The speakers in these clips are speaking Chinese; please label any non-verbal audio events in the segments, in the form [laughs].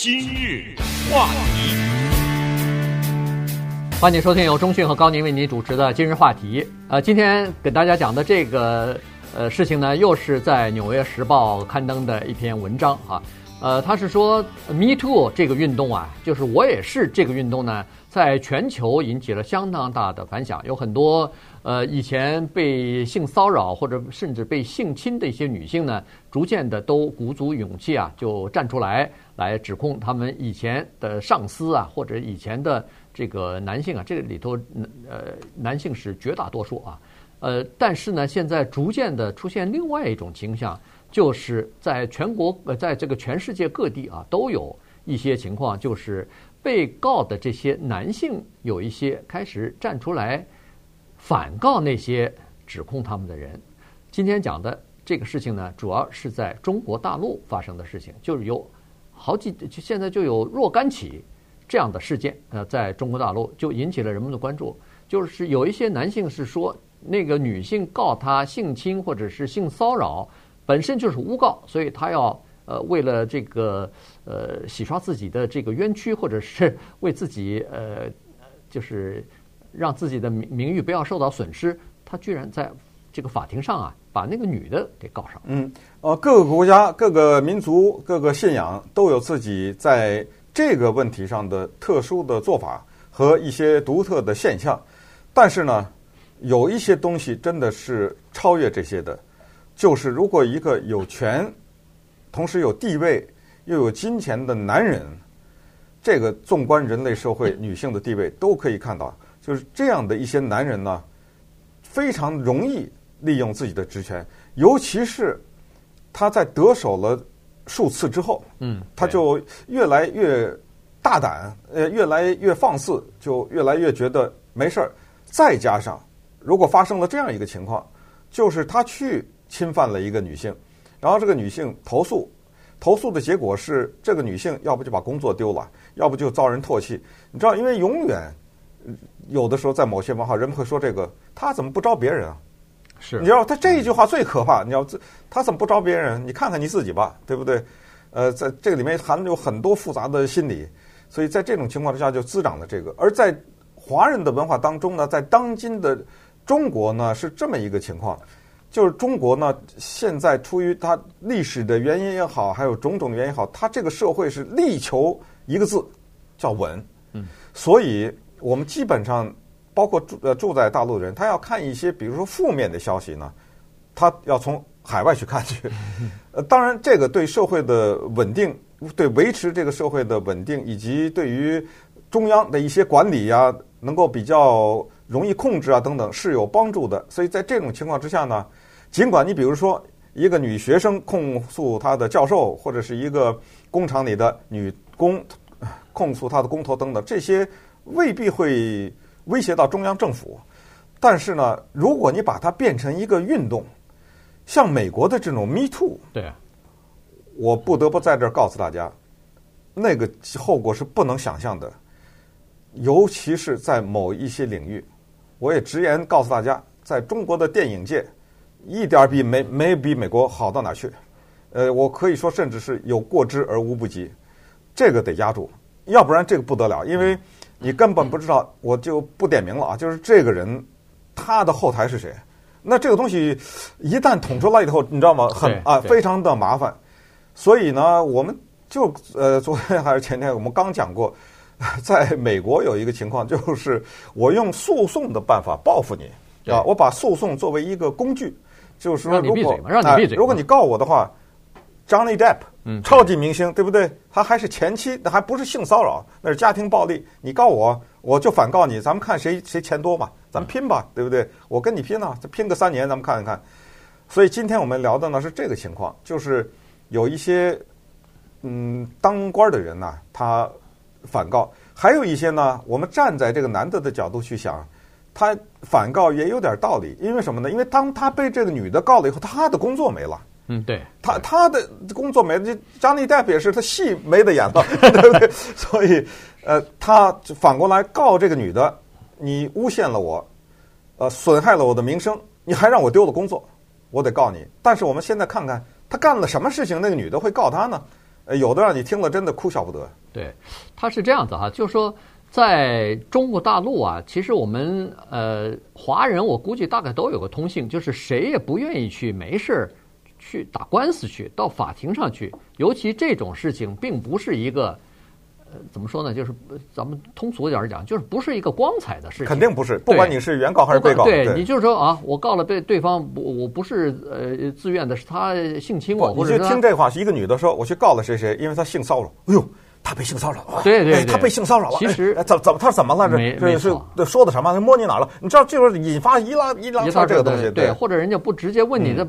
今日话题，欢迎收听由中讯和高宁为您主持的今日话题。呃，今天给大家讲的这个呃事情呢，又是在《纽约时报》刊登的一篇文章啊。呃，他是说 “Me Too” 这个运动啊，就是我也是这个运动呢，在全球引起了相当大的反响，有很多。呃，以前被性骚扰或者甚至被性侵的一些女性呢，逐渐的都鼓足勇气啊，就站出来来指控他们以前的上司啊，或者以前的这个男性啊，这个里头呃男性是绝大多数啊，呃，但是呢，现在逐渐的出现另外一种倾向，就是在全国呃，在这个全世界各地啊，都有一些情况，就是被告的这些男性有一些开始站出来。反告那些指控他们的人。今天讲的这个事情呢，主要是在中国大陆发生的事情，就是有好几，就现在就有若干起这样的事件，呃，在中国大陆就引起了人们的关注。就是有一些男性是说，那个女性告他性侵或者是性骚扰，本身就是诬告，所以他要呃为了这个呃洗刷自己的这个冤屈，或者是为自己呃就是。让自己的名名誉不要受到损失，他居然在这个法庭上啊，把那个女的给告上。嗯，呃，各个国家、各个民族、各个信仰都有自己在这个问题上的特殊的做法和一些独特的现象。但是呢，有一些东西真的是超越这些的，就是如果一个有权、同时有地位又有金钱的男人，这个纵观人类社会，女性的地位都可以看到。就是这样的一些男人呢，非常容易利用自己的职权，尤其是他在得手了数次之后，嗯，他就越来越大胆，呃，越来越放肆，就越来越觉得没事儿。再加上，如果发生了这样一个情况，就是他去侵犯了一个女性，然后这个女性投诉，投诉的结果是这个女性要不就把工作丢了，要不就遭人唾弃。你知道，因为永远。有的时候，在某些文化，人们会说：“这个他怎么不招别人啊？”是，你知道他这一句话最可怕。你要他怎么不招别人？你看看你自己吧，对不对？呃，在这个里面含有很多复杂的心理，所以在这种情况之下就滋长了这个。而在华人的文化当中呢，在当今的中国呢，是这么一个情况，就是中国呢，现在出于它历史的原因也好，还有种种的原因也好，它这个社会是力求一个字，叫稳。嗯，所以。我们基本上，包括住呃住在大陆的人，他要看一些，比如说负面的消息呢，他要从海外去看去。[laughs] 呃，当然，这个对社会的稳定，对维持这个社会的稳定，以及对于中央的一些管理呀，能够比较容易控制啊等等，是有帮助的。所以在这种情况之下呢，尽管你比如说一个女学生控诉她的教授，或者是一个工厂里的女工控诉她的工头等等这些。未必会威胁到中央政府，但是呢，如果你把它变成一个运动，像美国的这种 Me Too，对啊，我不得不在这儿告诉大家，那个后果是不能想象的，尤其是在某一些领域，我也直言告诉大家，在中国的电影界，一点比美没比美国好到哪去，呃，我可以说甚至是有过之而无不及，这个得压住，要不然这个不得了，因为。你根本不知道，我就不点名了啊！就是这个人，他的后台是谁？那这个东西一旦捅出来以后，你知道吗？很啊，非常的麻烦。所以呢，我们就呃，昨天还是前天，我们刚讲过，[laughs] 在美国有一个情况，就是我用诉讼的办法报复你啊！我把诉讼作为一个工具，就是说，如果让你闭嘴，如果你告我的话。Johnny Depp，嗯，超级明星，对不对？他还是前妻，那还不是性骚扰，那是家庭暴力。你告我，我就反告你，咱们看谁谁钱多嘛，咱们拼吧，对不对？我跟你拼啊，再拼个三年，咱们看一看。所以今天我们聊的呢是这个情况，就是有一些嗯当官的人呐，他反告；还有一些呢，我们站在这个男的的角度去想，他反告也有点道理。因为什么呢？因为当他被这个女的告了以后，他的工作没了。嗯，对他他的工作没张立代也是，他戏没得演了，[laughs] 对不对？所以，呃，他反过来告这个女的，你诬陷了我，呃，损害了我的名声，你还让我丢了工作，我得告你。但是我们现在看看他干了什么事情，那个女的会告他呢？呃，有的让你听了真的哭笑不得。对，他是这样子哈，就是说，在中国大陆啊，其实我们呃华人，我估计大概都有个通性，就是谁也不愿意去没事去打官司去，到法庭上去，尤其这种事情并不是一个。呃，怎么说呢？就是咱们通俗一点讲，就是不是一个光彩的事情。肯定不是，不管你是原告还是被告。对，对你就是说啊，我告了被对方，我我不是呃自愿的，是他性侵我，或者你就听这话，是一个女的说，我去告了谁谁，因为他性骚扰。哎呦，他被性骚扰了。对对，对，他被性骚扰了。其实怎怎么他怎么了？这这是说的什么？摸你哪了？你知道，这会引发一拉一拉扯这个东西。对，或者人家不直接问你，在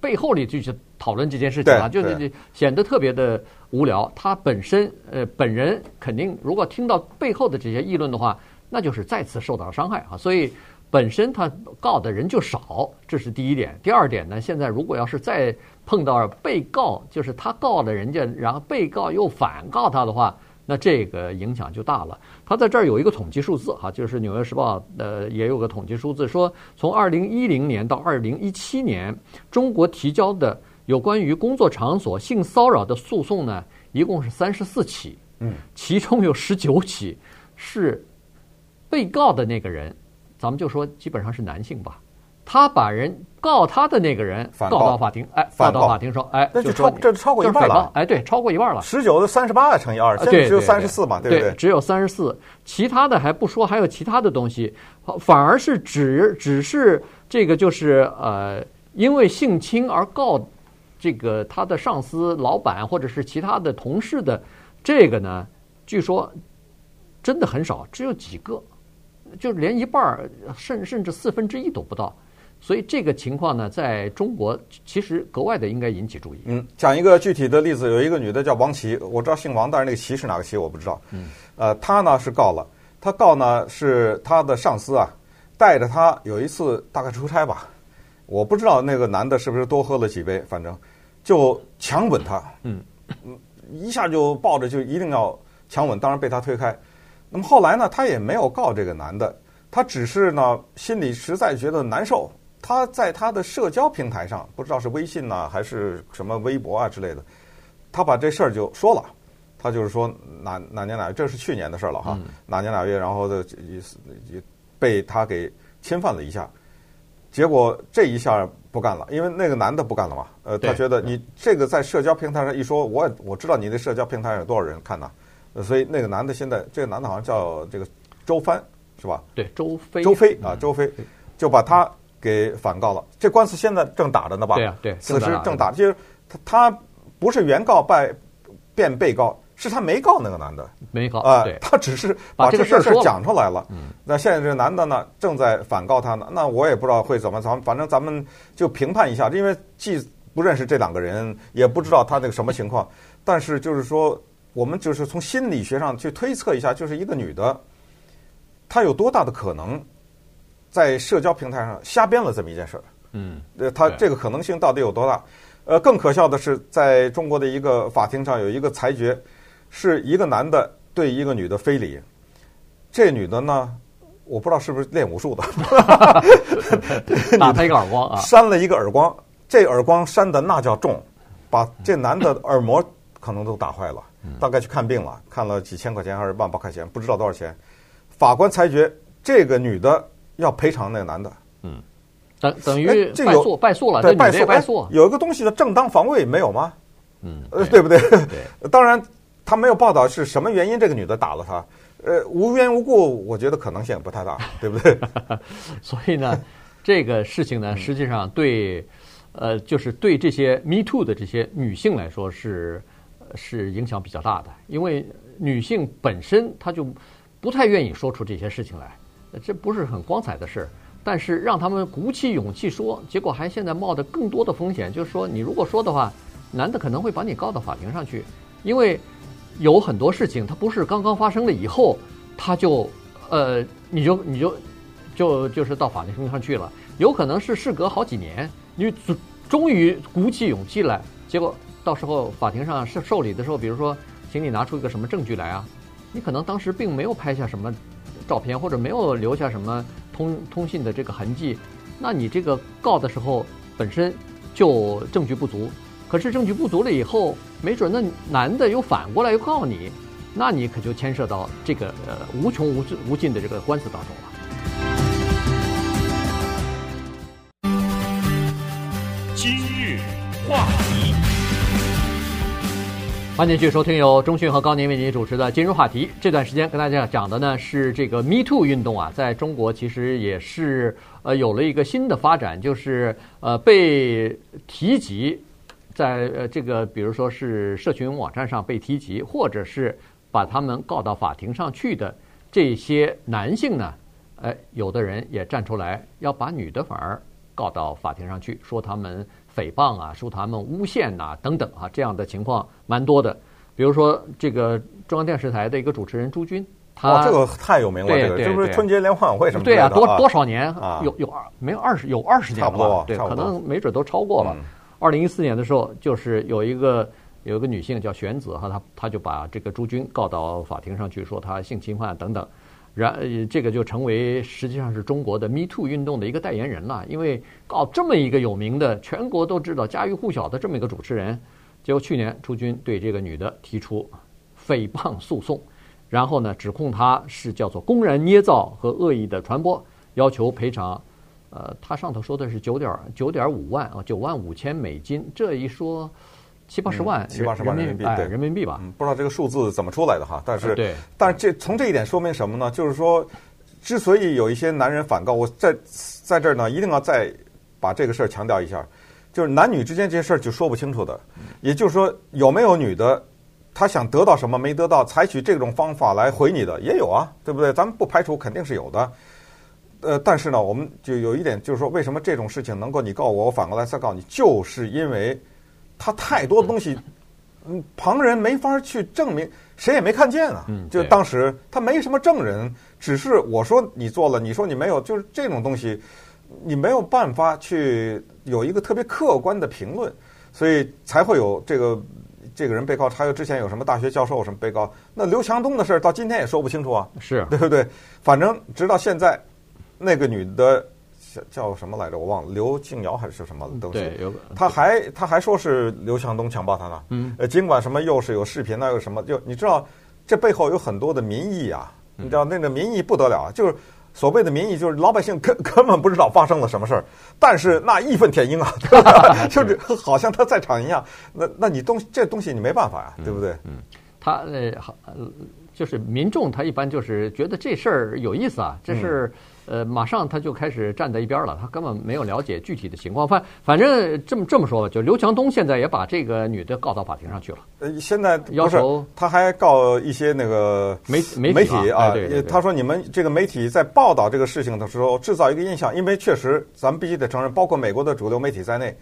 背后里去去讨论这件事情啊，就是显得特别的。无聊，他本身呃本人肯定，如果听到背后的这些议论的话，那就是再次受到了伤害啊。所以本身他告的人就少，这是第一点。第二点呢，现在如果要是再碰到被告，就是他告了人家，然后被告又反告他的话，那这个影响就大了。他在这儿有一个统计数字哈，就是《纽约时报》呃也有个统计数字，说从二零一零年到二零一七年，中国提交的。有关于工作场所性骚扰的诉讼呢，一共是三十四起，嗯，其中有十九起是被告的那个人，咱们就说基本上是男性吧，他把人告他的那个人告到法庭，哎，告到法庭说，哎，那就超这超过一半了，哎，对，超过一半了，十九的三十八乘以二，现在只有三十四嘛，对不对？只有三十四，其他的还不说，还有其他的东西，反而是只只是这个就是呃，因为性侵而告。这个他的上司、老板或者是其他的同事的这个呢，据说真的很少，只有几个，就连一半甚甚至四分之一都不到。所以这个情况呢，在中国其实格外的应该引起注意。嗯，讲一个具体的例子，有一个女的叫王琦，我知道姓王，但是那个琦是哪个琦我不知道。嗯，呃，她呢是告了，她告呢是她的上司啊带着她有一次大概出差吧，我不知道那个男的是不是多喝了几杯，反正。就强吻她，嗯，一下就抱着，就一定要强吻，当然被她推开。那么后来呢，他也没有告这个男的，他只是呢心里实在觉得难受。他在他的社交平台上，不知道是微信呐还是什么微博啊之类的，他把这事儿就说了。他就是说哪哪年哪月，这是去年的事儿了哈，哪年哪月，然后被他给侵犯了一下。结果这一下不干了，因为那个男的不干了嘛。呃，他觉得你这个在社交平台上一说，我我知道你的社交平台上有多少人看呢，所以那个男的现在这个男的好像叫这个周帆是吧？对，周飞。周飞啊，周飞就把他给反告了。这官司现在正打着呢吧？对啊，对，此时正打，就是他他不是原告败变被告。是他没告那个男的，没告啊，对，他只是把这个事儿讲出来了。嗯，那现在这个男的呢，正在反告他呢。那我也不知道会怎么，咱反正咱们就评判一下，因为既不认识这两个人，也不知道他那个什么情况。但是就是说，我们就是从心理学上去推测一下，就是一个女的，她有多大的可能在社交平台上瞎编了这么一件事儿？嗯，呃，她这个可能性到底有多大？呃，更可笑的是，在中国的一个法庭上有一个裁决。是一个男的对一个女的非礼，这女的呢，我不知道是不是练武术的，打他一个耳光啊，[laughs] 扇了一个耳光，这耳光扇的那叫重，把这男的耳膜可能都打坏了，大概去看病了，看了几千块钱还是万把块钱，不知道多少钱。法官裁决这个女的要赔偿那个男的，嗯，等等于败诉败诉了，对，败诉败诉。有一个东西的正当防卫没有吗？嗯，呃，对不对？对，当然。他没有报道是什么原因，这个女的打了他，呃，无缘无故，我觉得可能性不太大，[laughs] 对不对？所以呢，这个事情呢，实际上对，呃，就是对这些 Me Too 的这些女性来说是是影响比较大的，因为女性本身她就不太愿意说出这些事情来，这不是很光彩的事儿。但是让他们鼓起勇气说，结果还现在冒着更多的风险，就是说你如果说的话，男的可能会把你告到法庭上去，因为。有很多事情，它不是刚刚发生了以后，他就，呃，你就你就就就是到法庭上去了。有可能是事隔好几年，你终于鼓起勇气来，结果到时候法庭上受受理的时候，比如说，请你拿出一个什么证据来啊？你可能当时并没有拍下什么照片，或者没有留下什么通通信的这个痕迹，那你这个告的时候本身就证据不足。可是证据不足了以后。没准那男的又反过来又告你，那你可就牵涉到这个呃无穷无尽无尽的这个官司当中了。欢迎继续收听由钟讯和高宁为您主持的《今日话题》。这段时间跟大家讲的呢是这个 Me Too 运动啊，在中国其实也是呃有了一个新的发展，就是呃被提及在呃这个比如说是社群网站上被提及，或者是把他们告到法庭上去的这些男性呢，哎，有的人也站出来要把女的反而。告到法庭上去，说他们诽谤啊，说他们诬陷呐，等等啊，这样的情况蛮多的。比如说，这个中央电视台的一个主持人朱军，他、哦、这个太有名了，对对对，这不是春节联欢晚会什么的？对啊，多多少年？啊、有有二没有二十有二十年了吧？差不多，对，可能没准都超过了。二零一四年的时候，就是有一个有一个女性叫玄子哈，她她就把这个朱军告到法庭上去，说她性侵犯等等。然，这个就成为实际上是中国的 Me Too 运动的一个代言人了。因为告这么一个有名的、全国都知道、家喻户晓的这么一个主持人，结果去年朱军对这个女的提出诽谤诉讼，然后呢，指控她是叫做公然捏造和恶意的传播，要求赔偿。呃，他上头说的是九点九点五万啊，九万五千美金。这一说。七八十万，七八十万人民币，对，人民币吧。嗯，不知道这个数字怎么出来的哈，但是，对，但是这从这一点说明什么呢？就是说，之所以有一些男人反告，我在在这儿呢，一定要再把这个事儿强调一下，就是男女之间这些事儿就说不清楚的。也就是说，有没有女的，她想得到什么没得到，采取这种方法来回你的也有啊，对不对？咱们不排除肯定是有的。呃，但是呢，我们就有一点，就是说，为什么这种事情能够你告我，我反过来再告你，就是因为。他太多的东西，嗯，旁人没法去证明，谁也没看见啊。就当时他没什么证人，只是我说你做了，你说你没有，就是这种东西，你没有办法去有一个特别客观的评论，所以才会有这个这个人被告。还有之前有什么大学教授什么被告，那刘强东的事儿到今天也说不清楚啊，是对不对？反正直到现在，那个女的。叫什么来着？我忘了，刘静瑶还是什么东西？对，有。他还他还说是刘强东强暴他呢。嗯。呃，尽管什么又是有视频，那又什么？就你知道，这背后有很多的民意啊。你知道那个民意不得了，就是所谓的民意，就是老百姓根根本不知道发生了什么事儿，但是那义愤填膺啊，对 [laughs] 吧就是好像他在场一样。那那你东西这东西你没办法呀，对不对？嗯。他呃好，就是民众他一般就是觉得这事儿有意思啊，这是。呃，马上他就开始站在一边了，他根本没有了解具体的情况。反反正这么这么说吧，就刘强东现在也把这个女的告到法庭上去了。呃，现在要求他还告一些那个媒媒媒体啊，对对对，他说你们这个媒体在报道这个事情的时候制造一个印象，因为确实咱们必须得承认，包括美国的主流媒体在内，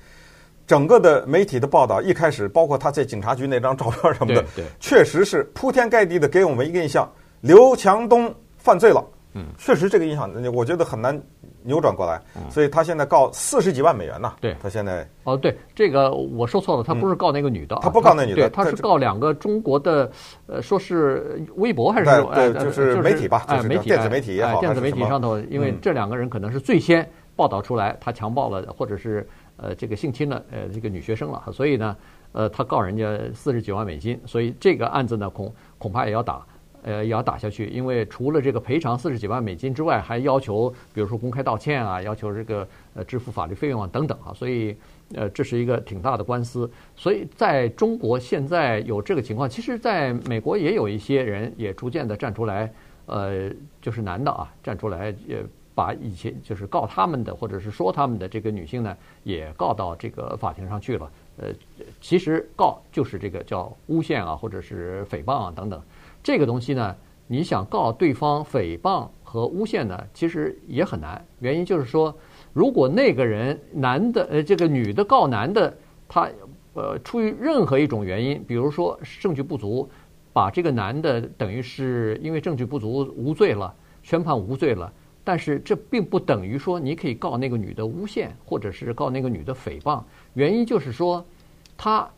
整个的媒体的报道一开始，包括他在警察局那张照片什么的，对，确实是铺天盖地的给我们一个印象，刘强东犯罪了。嗯，确实这个影响，我觉得很难扭转过来，所以他现在告四十几万美元呢。对，他现在哦，对，这个我说错了，他不是告那个女的，他不告那女的，他是告两个中国的，呃，说是微博还是对，就是媒体吧，哎，媒体，电子媒体也好，电子媒体上头，因为这两个人可能是最先报道出来他强暴了，或者是呃这个性侵了呃这个女学生了，所以呢，呃，他告人家四十几万美金，所以这个案子呢恐恐怕也要打。呃，也要打下去，因为除了这个赔偿四十几万美金之外，还要求，比如说公开道歉啊，要求这个呃支付法律费用啊等等啊，所以呃这是一个挺大的官司。所以在中国现在有这个情况，其实在美国也有一些人也逐渐的站出来，呃，就是男的啊站出来，也把以前就是告他们的或者是说他们的这个女性呢，也告到这个法庭上去了。呃，其实告就是这个叫诬陷啊，或者是诽谤啊等等。这个东西呢，你想告对方诽谤和诬陷呢，其实也很难。原因就是说，如果那个人男的呃，这个女的告男的，他呃出于任何一种原因，比如说证据不足，把这个男的等于是因为证据不足无罪了，宣判无罪了。但是这并不等于说你可以告那个女的诬陷，或者是告那个女的诽谤。原因就是说，他。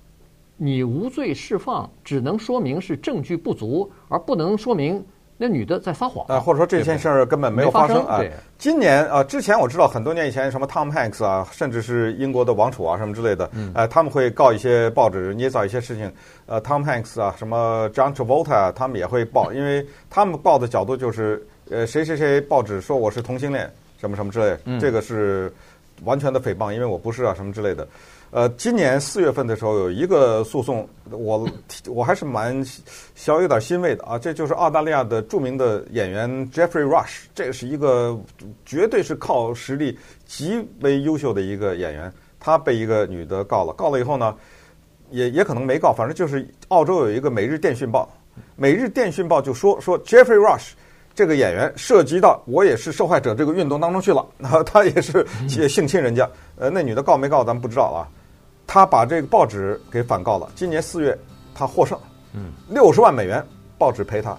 你无罪释放，只能说明是证据不足，而不能说明那女的在撒谎啊，或者说这件事儿根本没有发生啊。今年啊，之前我知道很多年以前，什么 Tom Hanks 啊，甚至是英国的王储啊，什么之类的，呃，他们会告一些报纸捏造一些事情。呃，Tom Hanks 啊，什么 John Travolta 啊，他们也会报，因为他们报的角度就是，呃，谁谁谁报纸说我是同性恋，什么什么之类，这个是完全的诽谤，因为我不是啊，什么之类的。呃，今年四月份的时候有一个诉讼，我我还是蛮小有点欣慰的啊。这就是澳大利亚的著名的演员 Jeffrey Rush，这是一个绝对是靠实力极为优秀的一个演员。他被一个女的告了，告了以后呢，也也可能没告，反正就是澳洲有一个《每日电讯报》，《每日电讯报》就说说 Jeffrey Rush 这个演员涉及到我也是受害者这个运动当中去了，[laughs] 他也是性侵人家。呃，那女的告没告咱们不知道啊。他把这个报纸给反告了。今年四月，他获胜，嗯，六十万美元报纸赔他。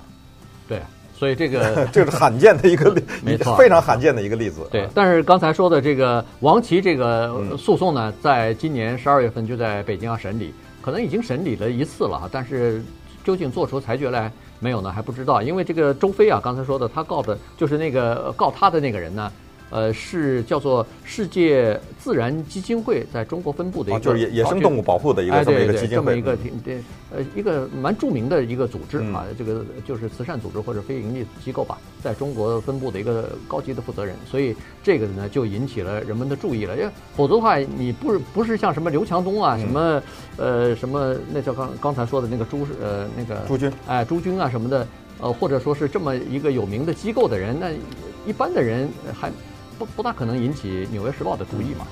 对，所以这个 [laughs] 这是罕见的一个 [laughs] 例，没错，非常罕见的一个例子。对，但是刚才说的这个王琦这个诉讼呢，在今年十二月份就在北京要审理，可能已经审理了一次了，但是究竟做出裁决来没有呢？还不知道。因为这个周飞啊，刚才说的，他告的就是那个告他的那个人呢。呃，是叫做世界自然基金会在中国分部的一个，就是野野生动物保护的一个这么一个基金会，这么一个挺对，呃，一个蛮著名的一个组织啊，这个就是慈善组织或者非盈利机构吧，在中国分部的一个高级的负责人，所以这个呢就引起了人们的注意了，因为否则的话，你不是不是像什么刘强东啊，什么呃什么那叫刚刚才说的那个朱呃那个朱军，哎朱军啊什么的，呃或者说是这么一个有名的机构的人，那一般的人还。不不大可能引起《纽约时报》的注意嘛。